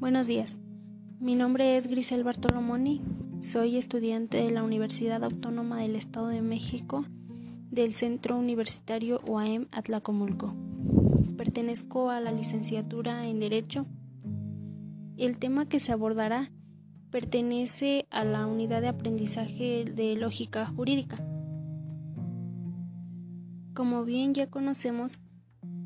Buenos días. Mi nombre es Grisel Bartolomoni. Soy estudiante de la Universidad Autónoma del Estado de México del Centro Universitario UAM Atlacomulco. Pertenezco a la licenciatura en Derecho. El tema que se abordará pertenece a la unidad de aprendizaje de lógica jurídica. Como bien ya conocemos,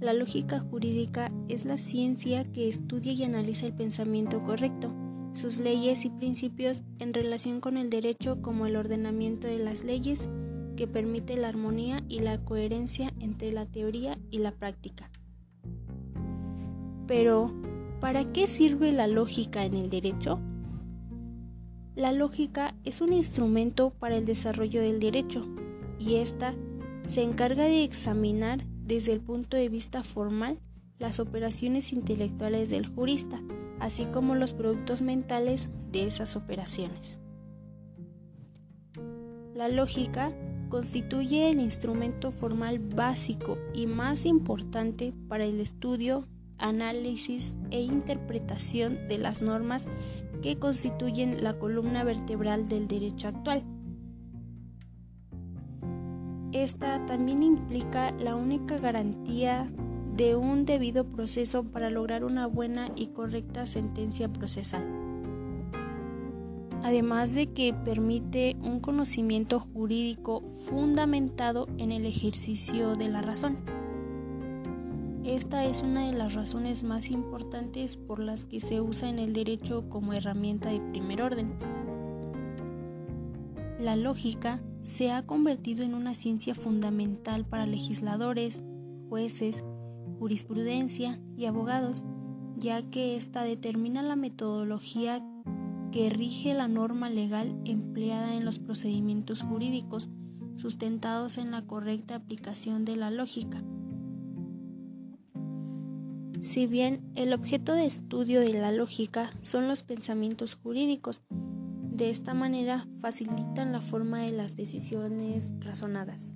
la lógica jurídica es la ciencia que estudia y analiza el pensamiento correcto, sus leyes y principios en relación con el derecho como el ordenamiento de las leyes que permite la armonía y la coherencia entre la teoría y la práctica. Pero, ¿para qué sirve la lógica en el derecho? La lógica es un instrumento para el desarrollo del derecho y ésta se encarga de examinar desde el punto de vista formal las operaciones intelectuales del jurista, así como los productos mentales de esas operaciones. La lógica constituye el instrumento formal básico y más importante para el estudio, análisis e interpretación de las normas que constituyen la columna vertebral del derecho actual. Esta también implica la única garantía de un debido proceso para lograr una buena y correcta sentencia procesal. Además de que permite un conocimiento jurídico fundamentado en el ejercicio de la razón. Esta es una de las razones más importantes por las que se usa en el derecho como herramienta de primer orden. La lógica se ha convertido en una ciencia fundamental para legisladores, jueces, jurisprudencia y abogados, ya que ésta determina la metodología que rige la norma legal empleada en los procedimientos jurídicos sustentados en la correcta aplicación de la lógica. Si bien el objeto de estudio de la lógica son los pensamientos jurídicos, de esta manera facilitan la forma de las decisiones razonadas.